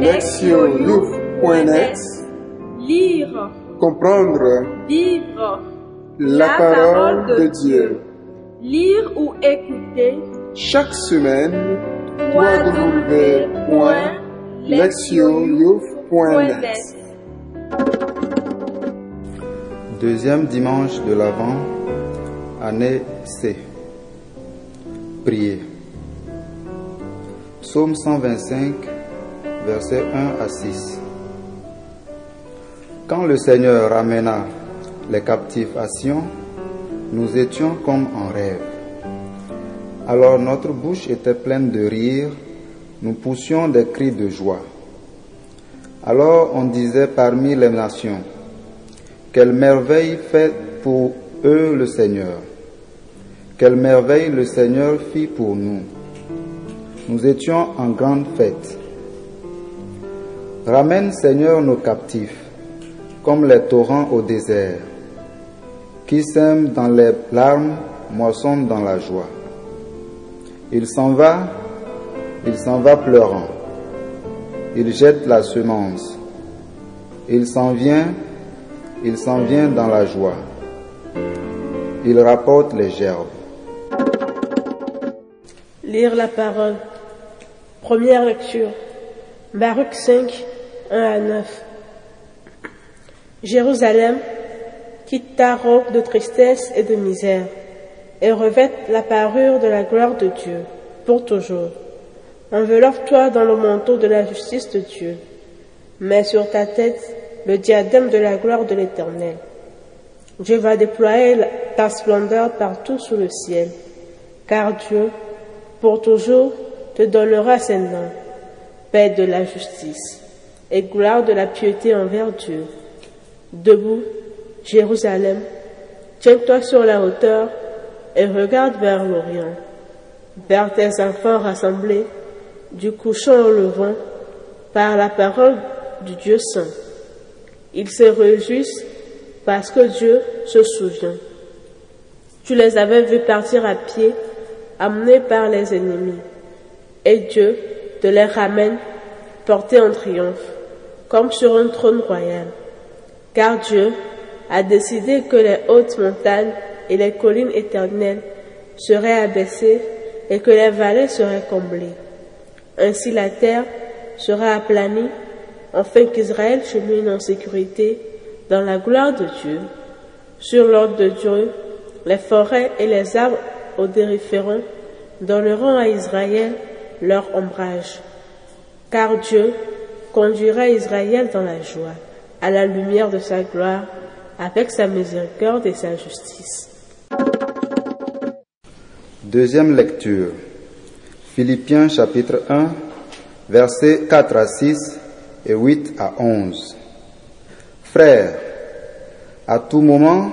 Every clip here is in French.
lectionyouf.net Lire, Comprendre vivre, la parole de Dieu. lire ou écouter. Chaque semaine, www.lectionyouf.net Deuxième dimanche de l'Avent, année C. Prier. Psaume 125, versets 1 à 6. Quand le Seigneur ramena les captifs à Sion, nous étions comme en rêve. Alors notre bouche était pleine de rire, nous poussions des cris de joie. Alors on disait parmi les nations, quelle merveille fait pour eux le Seigneur. Quelle merveille le Seigneur fit pour nous. Nous étions en grande fête. Ramène Seigneur nos captifs, comme les torrents au désert. Qui sème dans les larmes, moissonne dans la joie. Il s'en va, il s'en va pleurant. Il jette la semence. Il s'en vient, il s'en vient dans la joie. Il rapporte les gerbes. Lire la parole. Première lecture. Baruch 5, 1 à 9. Jérusalem, quitte ta robe de tristesse et de misère, et revête la parure de la gloire de Dieu, pour toujours. Enveloppe-toi dans le manteau de la justice de Dieu. Mets sur ta tête le diadème de la gloire de l'Éternel. Dieu va déployer ta splendeur partout sous le ciel, car Dieu, pour toujours, te donnera ses noms, paix de la justice et gloire de la piété envers Dieu. Debout, Jérusalem, tiens-toi sur la hauteur et regarde vers l'Orient, vers tes enfants rassemblés, du couchant au levant, par la parole du Dieu saint. Ils se réjouissent parce que Dieu se souvient. Tu les avais vus partir à pied, amenés par les ennemis. Et Dieu te les ramène portés en triomphe, comme sur un trône royal. Car Dieu a décidé que les hautes montagnes et les collines éternelles seraient abaissées et que les vallées seraient comblées. Ainsi la terre sera aplanie, afin qu'Israël chemine en sécurité dans la gloire de Dieu. Sur l'ordre de Dieu, les forêts et les arbres odoriférants donneront à Israël leur ombrage. Car Dieu conduira Israël dans la joie, à la lumière de sa gloire, avec sa miséricorde et sa justice. Deuxième lecture. Philippiens chapitre 1, versets 4 à 6 et 8 à 11. Frères, à tout moment,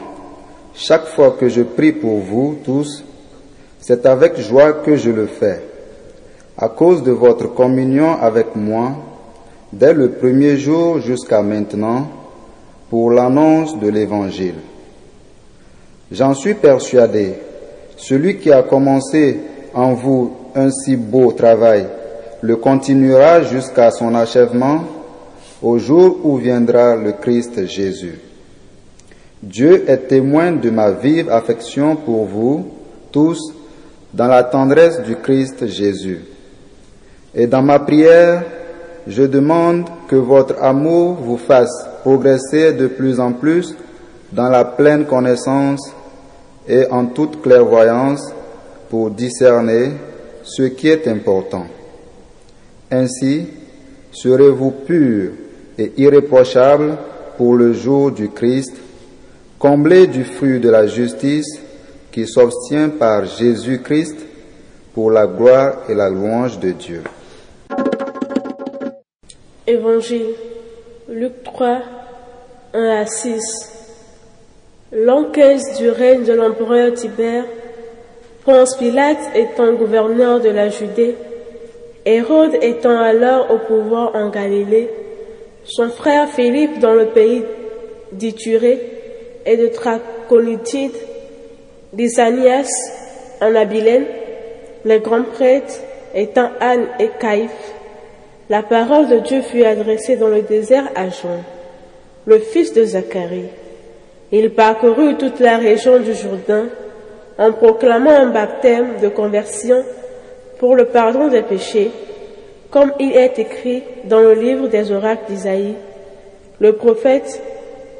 chaque fois que je prie pour vous tous, c'est avec joie que je le fais, à cause de votre communion avec moi, dès le premier jour jusqu'à maintenant, pour l'annonce de l'Évangile. J'en suis persuadé, celui qui a commencé en vous un si beau travail le continuera jusqu'à son achèvement au jour où viendra le Christ Jésus. Dieu est témoin de ma vive affection pour vous tous dans la tendresse du Christ Jésus. Et dans ma prière, je demande que votre amour vous fasse progresser de plus en plus dans la pleine connaissance et en toute clairvoyance pour discerner ce qui est important. Ainsi, serez-vous purs et irréprochables pour le jour du Christ, comblés du fruit de la justice qui s'obtient par Jésus-Christ pour la gloire et la louange de Dieu. Évangile, Luc 3, 1 à 6. L'an 15 du règne de l'empereur Tibère, Ponce Pilate étant gouverneur de la Judée, Hérode étant alors au pouvoir en Galilée, son frère Philippe dans le pays d'Iturée et de Traconitide, Lysanias en Abilène, les grands prêtres étant Anne et Caïphe, la parole de Dieu fut adressée dans le désert à Jean, le fils de Zacharie. Il parcourut toute la région du Jourdain en proclamant un baptême de conversion pour le pardon des péchés, comme il est écrit dans le livre des oracles d'Isaïe. Le prophète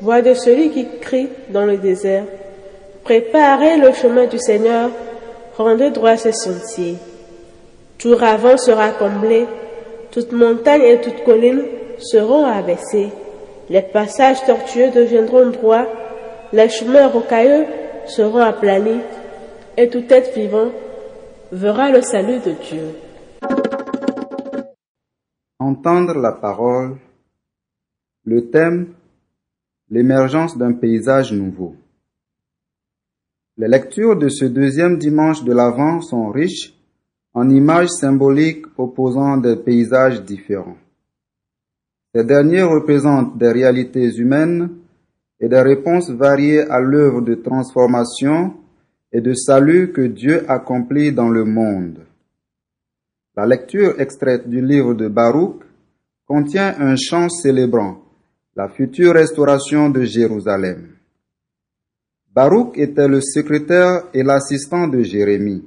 voix de celui qui crie dans le désert, Préparez le chemin du Seigneur, rendez droit ses sentiers. Tout ravin sera comblé, toute montagne et toute colline seront abaissées. Les passages tortueux deviendront droits, les chemins rocailleux seront aplanis, et tout être vivant verra le salut de Dieu. Entendre la parole, le thème, l'émergence d'un paysage nouveau. Les lectures de ce deuxième dimanche de l'Avent sont riches en images symboliques opposant des paysages différents. Ces derniers représentent des réalités humaines et des réponses variées à l'œuvre de transformation et de salut que Dieu accomplit dans le monde. La lecture extraite du livre de Baruch contient un chant célébrant la future restauration de Jérusalem. Baruch était le secrétaire et l'assistant de Jérémie.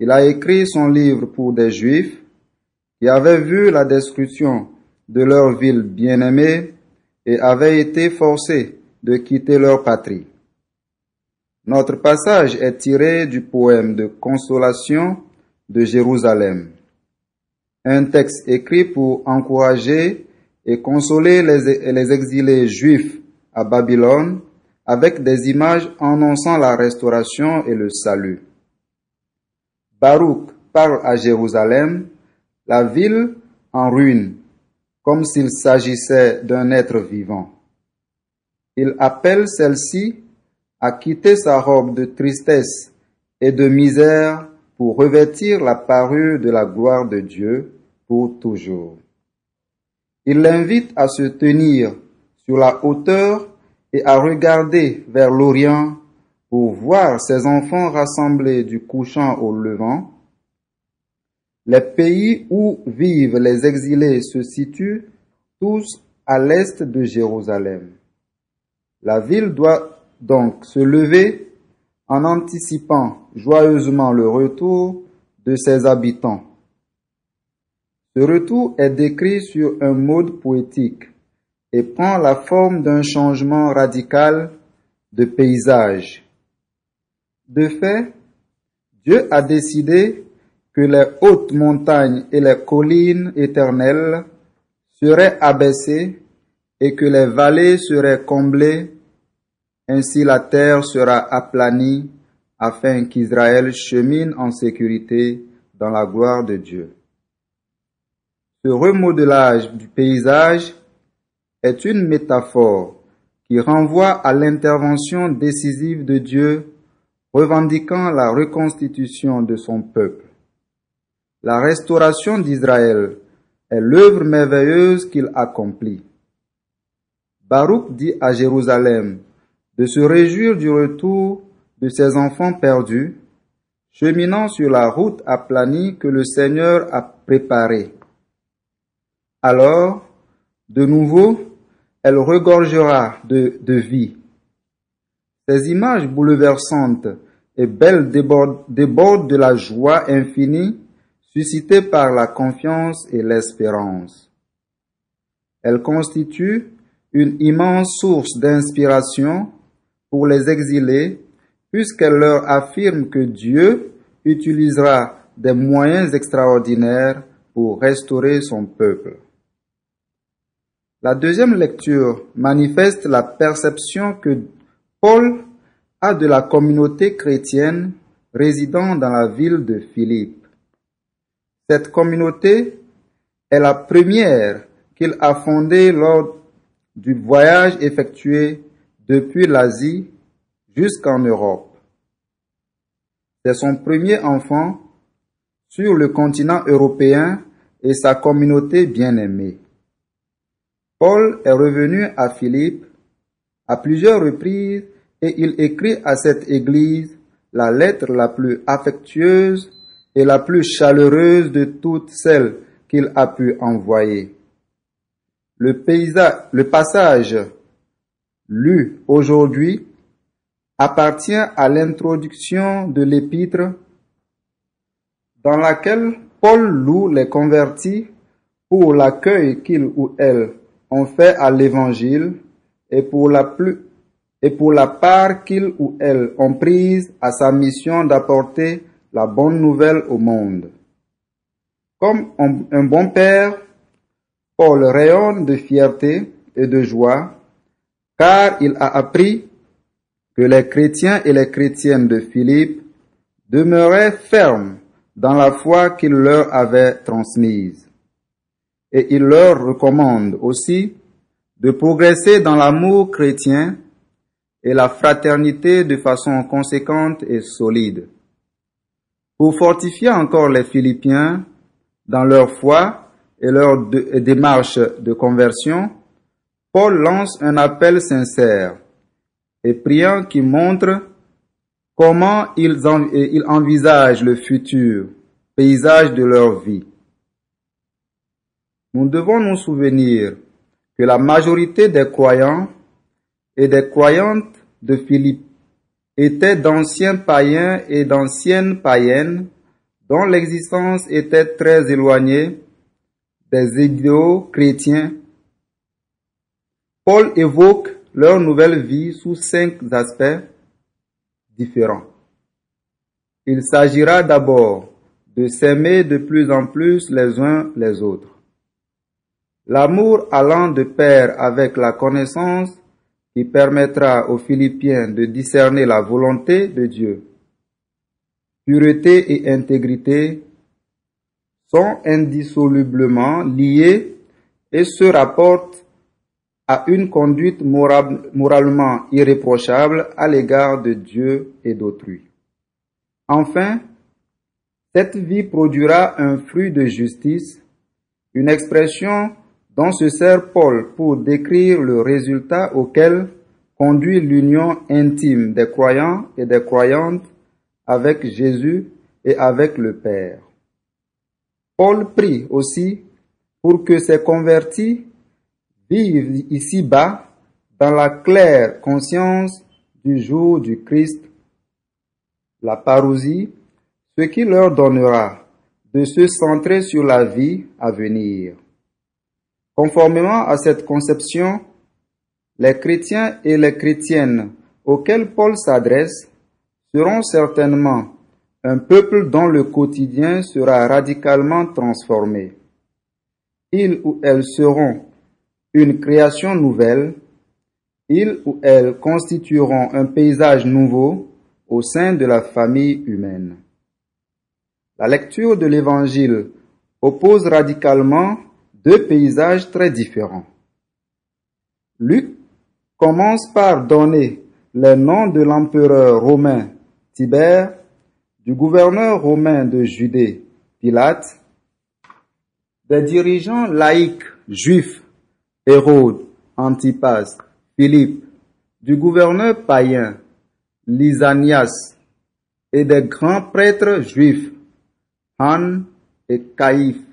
Il a écrit son livre pour des Juifs qui avaient vu la destruction de leur ville bien-aimée et avaient été forcés de quitter leur patrie. Notre passage est tiré du poème de consolation de Jérusalem, un texte écrit pour encourager et consoler les, exilés juifs à Babylone avec des images annonçant la restauration et le salut. Baruch parle à Jérusalem, la ville en ruine, comme s'il s'agissait d'un être vivant. Il appelle celle-ci à quitter sa robe de tristesse et de misère pour revêtir la parure de la gloire de Dieu pour toujours. Il l'invite à se tenir sur la hauteur et à regarder vers l'Orient pour voir ses enfants rassemblés du couchant au levant. Les pays où vivent les exilés se situent tous à l'est de Jérusalem. La ville doit donc se lever en anticipant joyeusement le retour de ses habitants. Ce retour est décrit sur un mode poétique et prend la forme d'un changement radical de paysage. De fait, Dieu a décidé que les hautes montagnes et les collines éternelles seraient abaissées et que les vallées seraient comblées, ainsi la terre sera aplanie afin qu'Israël chemine en sécurité dans la gloire de Dieu. Ce remodelage du paysage est une métaphore qui renvoie à l'intervention décisive de Dieu revendiquant la reconstitution de son peuple. La restauration d'Israël est l'œuvre merveilleuse qu'il accomplit. Baruch dit à Jérusalem de se réjouir du retour de ses enfants perdus, cheminant sur la route aplanie que le Seigneur a préparée. Alors, de nouveau, elle regorgera de, de vie. Ces images bouleversantes et belles débordent, de la joie infinie suscitée par la confiance et l'espérance. Elles constituent une immense source d'inspiration pour les exilés puisqu'elle leur affirme que Dieu utilisera des moyens extraordinaires pour restaurer son peuple. La deuxième lecture manifeste la perception que Paul a de la communauté chrétienne résidant dans la ville de Philippe. Cette communauté est la première qu'il a fondée lors du voyage effectué depuis l'Asie jusqu'en Europe. C'est son premier enfant sur le continent européen et sa communauté bien-aimée. Paul est revenu à Philippe à plusieurs reprises et il écrit à cette église la lettre la plus affectueuse et la plus chaleureuse de toutes celles qu'il a pu envoyer. Le, passage lu aujourd'hui appartient à l'introduction de l'épître dans laquelle Paul loue les convertis pour l'accueil qu'ils ou elles ont fait à l'évangile et pour la plus et pour la part qu'ils ou elles ont prise à sa mission d'apporter la bonne nouvelle au monde. Comme un, un bon père, Paul rayonne de fierté et de joie, car il a appris que les chrétiens et les chrétiennes de Philippe demeuraient fermes dans la foi qu'il leur avait transmise. Et il leur recommande aussi de progresser dans l'amour chrétien et la fraternité de façon conséquente et solide. Pour fortifier encore les Philippiens dans leur foi et leur démarche de conversion, Paul lance un appel sincère et priant qui montre comment ils, en- ils envisagent le futur paysage de leur vie. Nous devons nous souvenir la majorité des croyants et des croyantes de Philippe étaient d'anciens païens et d'anciennes païennes dont l'existence était très éloignée des idéaux chrétiens. Paul évoque leur nouvelle vie sous cinq aspects différents. Il s'agira d'abord de s'aimer de plus en plus les uns les autres. L'amour allant de pair avec la connaissance qui permettra aux Philippiens de discerner la volonté de Dieu. Pureté et intégrité sont indissolublement liés et se rapportent à une conduite moral- moralement irréprochable à l'égard de Dieu et d'autrui. Enfin, cette vie produira un fruit de justice, une expression dont se sert Paul pour décrire le résultat auquel conduit l'union intime des croyants et des croyantes avec Jésus et avec le Père. Paul prie aussi pour que ces convertis vivent ici-bas dans la claire conscience du jour du Christ, la parousie, ce qui leur donnera de se centrer sur la vie à venir. Conformément à cette conception, les chrétiens et les chrétiennes auxquels Paul s'adresse seront certainement un peuple dont le quotidien sera radicalement transformé. Ils ou elles seront une création nouvelle, ils ou elles constitueront un paysage nouveau au sein de la famille humaine. La lecture de l'Évangile oppose radicalement deux paysages très différents. Luc commence par donner les noms de l'empereur romain Tibère, du gouverneur romain de Judée Pilate, des dirigeants laïcs juifs Hérode, Antipas, Philippe, du gouverneur païen Lysanias et des grands prêtres juifs Han et Caïphe.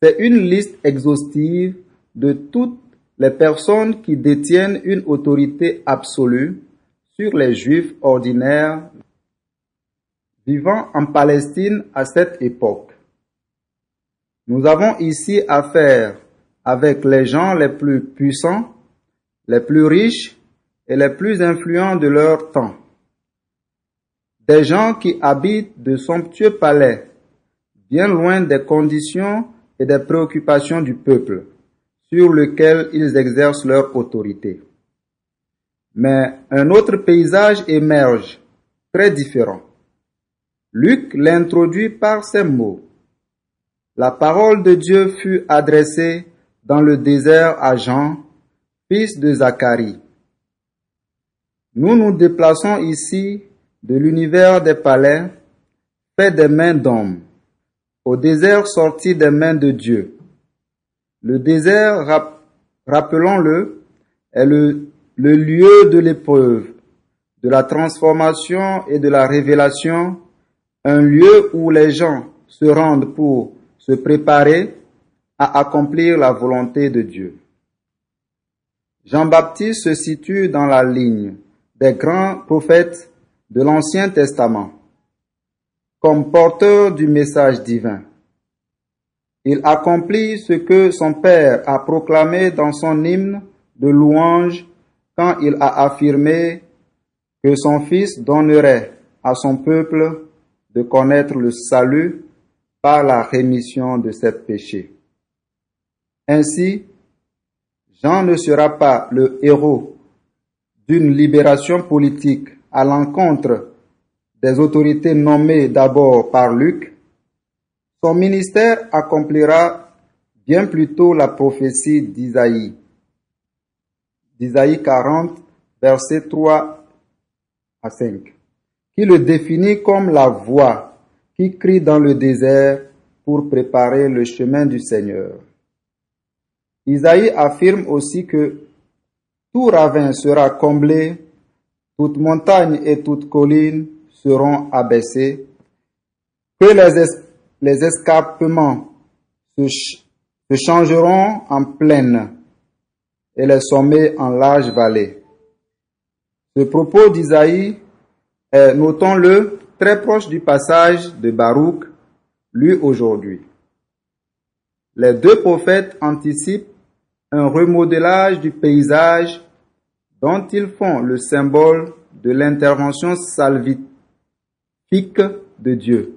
C'est une liste exhaustive de toutes les personnes qui détiennent une autorité absolue sur les juifs ordinaires vivant en Palestine à cette époque. Nous avons ici affaire avec les gens les plus puissants, les plus riches et les plus influents de leur temps. Des gens qui habitent de somptueux palais, bien loin des conditions et des préoccupations du peuple, sur lequel ils exercent leur autorité. Mais un autre paysage émerge, très différent. Luc l'introduit par ces mots. La parole de Dieu fut adressée dans le désert à Jean, fils de Zacharie. Nous nous déplaçons ici de l'univers des palais, fait des mains d'hommes, au désert sorti des mains de Dieu. Le désert, rap- rappelons-le, est le lieu de l'épreuve, de la transformation et de la révélation, un lieu où les gens se rendent pour se préparer à accomplir la volonté de Dieu. Jean-Baptiste se situe dans la ligne des grands prophètes de l'Ancien Testament comme porteur du message divin. Il accomplit ce que son Père a proclamé dans son hymne de louange quand il a affirmé que son Fils donnerait à son peuple de connaître le salut par la rémission de ses péchés. Ainsi, Jean ne sera pas le héros d'une libération politique à l'encontre des autorités nommées d'abord par Luc, son ministère accomplira bien plutôt la prophétie d'Isaïe. D'Isaïe 40, versets 3 à 5, qui le définit comme la voix qui crie dans le désert pour préparer le chemin du Seigneur. Isaïe affirme aussi que tout ravin sera comblé, toute montagne et toute colline seront abaissées, que les, escarpements se, changeront en plaine et les sommets en large vallée. Ce propos d'Isaïe est, notons-le, très proche du passage de Baruch lu aujourd'hui. Les deux prophètes anticipent un remodelage du paysage dont ils font le symbole de l'intervention de Dieu.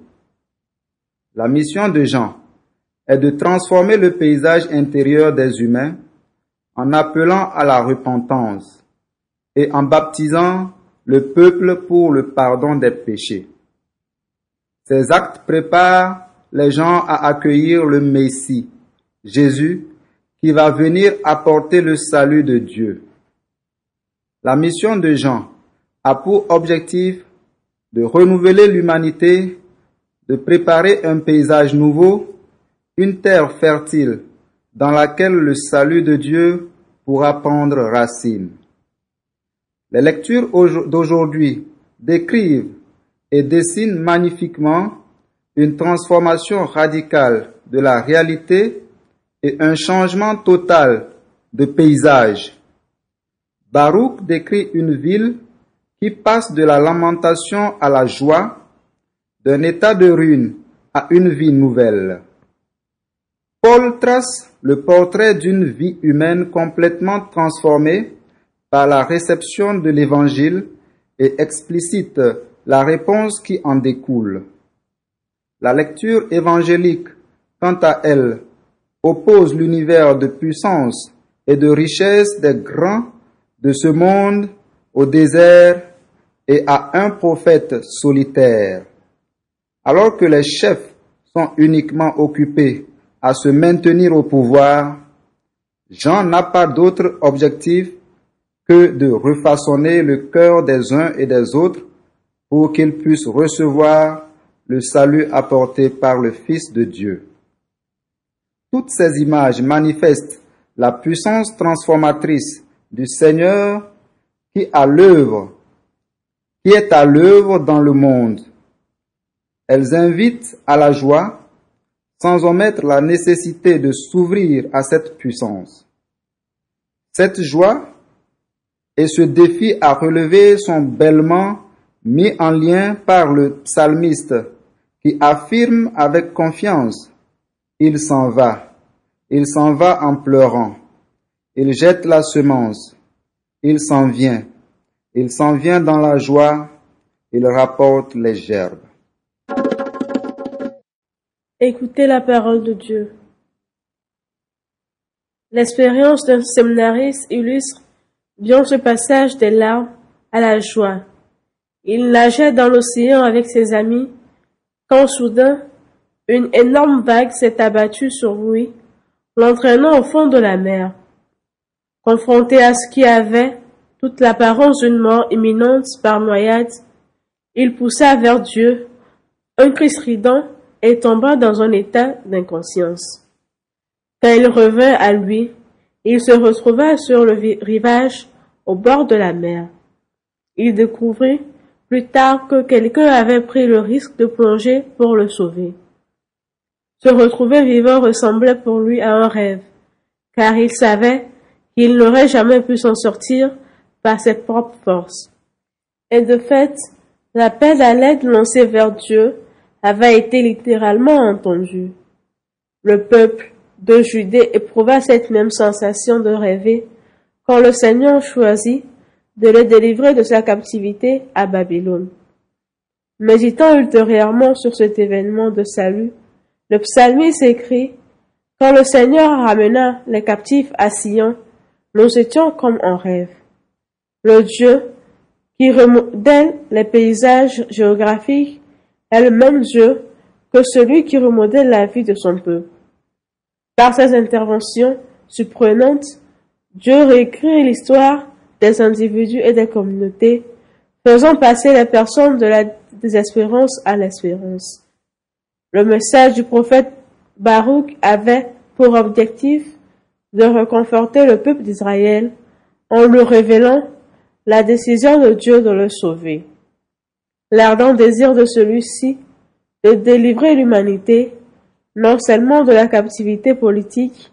La mission de Jean est de transformer le paysage intérieur des humains en appelant à la repentance et en baptisant le peuple pour le pardon des péchés. Ces actes préparent les gens à accueillir le Messie, Jésus, qui va venir apporter le salut de Dieu. La mission de Jean a pour objectif de renouveler l'humanité, de préparer un paysage nouveau, une terre fertile dans laquelle le salut de Dieu pourra prendre racine. Les lectures d'aujourd'hui décrivent et dessinent magnifiquement une transformation radicale de la réalité et un changement total de paysage. Baruch décrit une ville qui passe de la lamentation à la joie, d'un état de ruine à une vie nouvelle. Paul trace le portrait d'une vie humaine complètement transformée par la réception de l'Évangile et explicite la réponse qui en découle. La lecture évangélique, quant à elle, oppose l'univers de puissance et de richesse des grands de ce monde au désert et à un prophète solitaire. Alors que les chefs sont uniquement occupés à se maintenir au pouvoir, Jean n'a pas d'autre objectif que de refaçonner le cœur des uns et des autres pour qu'ils puissent recevoir le salut apporté par le Fils de Dieu. Toutes ces images manifestent la puissance transformatrice du Seigneur qui à l'œuvre, qui est à l'œuvre dans le monde. Elles invitent à la joie sans omettre la nécessité de s'ouvrir à cette puissance. Cette joie et ce défi à relever sont bellement mis en lien par le psalmiste qui affirme avec confiance, il s'en va, il s'en va en pleurant, il jette la semence, il s'en vient, il s'en vient dans la joie, il rapporte les gerbes. Écoutez la parole de Dieu. L'expérience d'un séminariste illustre bien ce passage des larmes à la joie. Il nageait dans l'océan avec ses amis quand soudain une énorme vague s'est abattue sur lui, l'entraînant au fond de la mer. Confronté à ce qui avait toute l'apparence d'une mort imminente par noyade, il poussa vers Dieu un cri strident et tomba dans un état d'inconscience. Quand il revint à lui, il se retrouva sur le rivage au bord de la mer. Il découvrit plus tard que quelqu'un avait pris le risque de plonger pour le sauver. Se retrouver vivant ressemblait pour lui à un rêve, car il savait qu'il n'aurait jamais pu s'en sortir par ses propres forces. Et de fait, l'appel à l'aide lancé vers Dieu avait été littéralement entendu. Le peuple de Judée éprouva cette même sensation de rêver quand le Seigneur choisit de le délivrer de sa captivité à Babylone. Méditant ultérieurement sur cet événement de salut, le psalmiste écrit Quand le Seigneur ramena les captifs à Sion, nous étions comme en rêve. Le Dieu qui remodèle les paysages géographiques est le même Dieu que celui qui remodèle la vie de son peuple. Par ses interventions surprenantes, Dieu réécrit l'histoire des individus et des communautés, faisant passer les personnes de la désespérance à l'espérance. Le message du prophète Baruch avait pour objectif de reconforter le peuple d'Israël en lui révélant la décision de Dieu de le sauver. L'ardent désir de celui-ci de délivrer l'humanité non seulement de la captivité politique,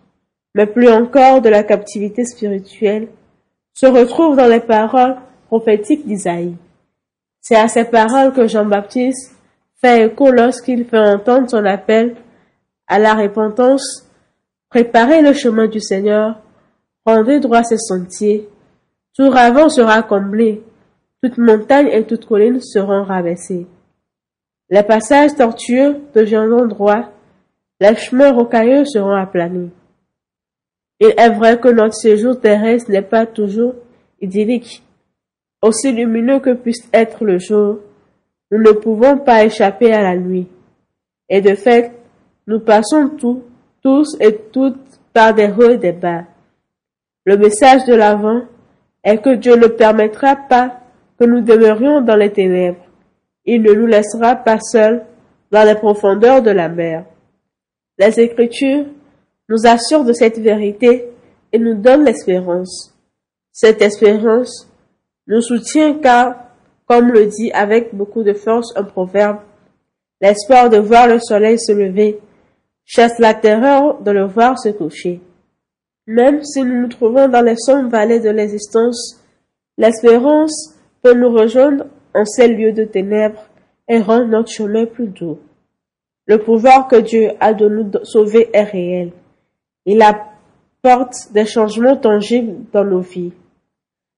mais plus encore de la captivité spirituelle, se retrouve dans les paroles prophétiques d'Isaïe. C'est à ces paroles que Jean-Baptiste fait écho lorsqu'il fait entendre son appel à la repentance, préparez le chemin du Seigneur, rendez droit ses sentiers, tout ravin sera comblé, toute montagne et toute colline seront rabaissées. Les passages tortueux deviendront droits, les chemins rocailleux seront aplanii. Il est vrai que notre séjour terrestre n'est pas toujours idyllique. Aussi lumineux que puisse être le jour, nous ne pouvons pas échapper à la nuit. Et de fait, nous passons tous, tous et toutes par des hauts et des bas. Le message de l'avant est que Dieu ne permettra pas que nous demeurions dans les ténèbres. Il ne nous laissera pas seuls dans les profondeurs de la mer. Les Écritures nous assurent de cette vérité et nous donnent l'espérance. Cette espérance nous soutient car, comme le dit avec beaucoup de force un proverbe, l'espoir de voir le soleil se lever chasse la terreur de le voir se coucher. Même si nous nous trouvons dans les sombres vallées de l'existence, l'espérance peut nous rejoindre en ces lieux de ténèbres et rendre notre chemin plus doux. Le pouvoir que Dieu a de nous sauver est réel. Il apporte des changements tangibles dans nos vies.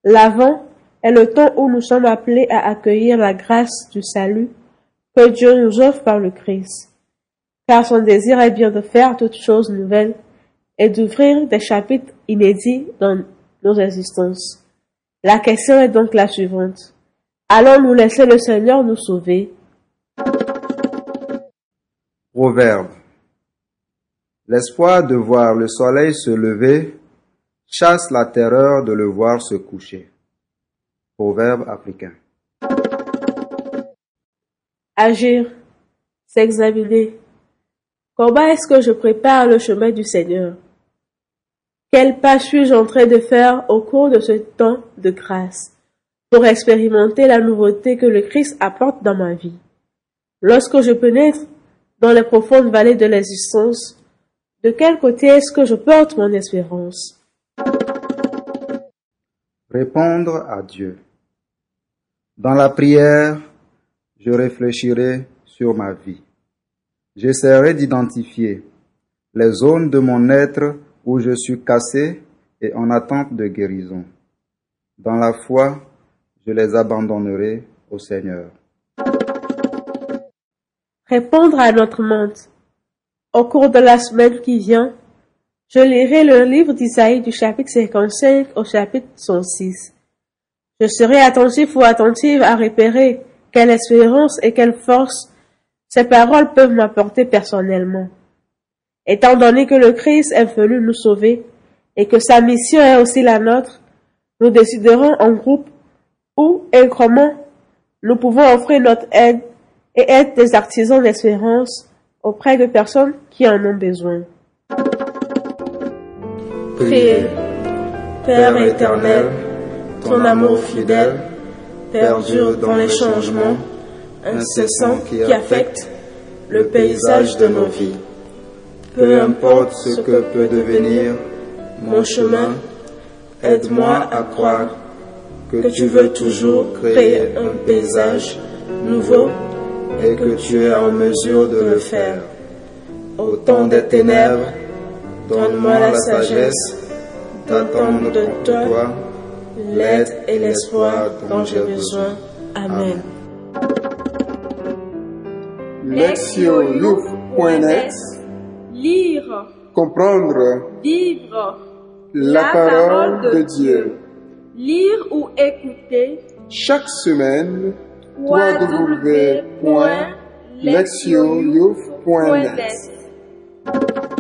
L'avant est le temps où nous sommes appelés à accueillir la grâce du salut que Dieu nous offre par le Christ. Car son désir est bien de faire toutes choses nouvelles et d'ouvrir des chapitres inédits dans nos existences. La question est donc la suivante. Allons-nous laisser le Seigneur nous sauver Proverbe. L'espoir de voir le soleil se lever chasse la terreur de le voir se coucher. Proverbe africain. Agir, s'examiner. Comment est-ce que je prépare le chemin du Seigneur? Quel pas suis-je en train de faire au cours de ce temps de grâce pour expérimenter la nouveauté que le Christ apporte dans ma vie? Lorsque je pénètre dans les profondes vallées de l'existence, de quel côté est-ce que je porte mon espérance? Répondre à Dieu. Dans la prière, je réfléchirai sur ma vie. J'essaierai d'identifier les zones de mon être où je suis cassé et en attente de guérison. Dans la foi, je les abandonnerai au Seigneur. Répondre à notre monde. Au cours de la semaine qui vient, je lirai le livre d'Isaïe du chapitre 55 au chapitre 106. Je serai attentif ou attentive à repérer quelle espérance et quelle force ces paroles peuvent m'apporter personnellement. Étant donné que le Christ est venu nous sauver et que sa mission est aussi la nôtre, nous déciderons en groupe où et comment nous pouvons offrir notre aide et être des artisans d'espérance auprès de personnes qui en ont besoin. Priez. Père éternel, ton amour fidèle perdure dans les changements incessants qui affectent le paysage de nos vies. Peu importe ce que peut devenir mon chemin, aide-moi à croire que tu veux toujours créer un paysage nouveau et que tu es en mesure de le faire. Au temps des ténèbres, donne-moi la sagesse d'attendre de toi l'aide et l'espoir dont j'ai besoin. Amen. Lectioyouf.net Lire, Comprendre vivre. la parole de Dieu. Lire ou écouter Chaque semaine, www.lectioyouf.net www.lectioyouf.net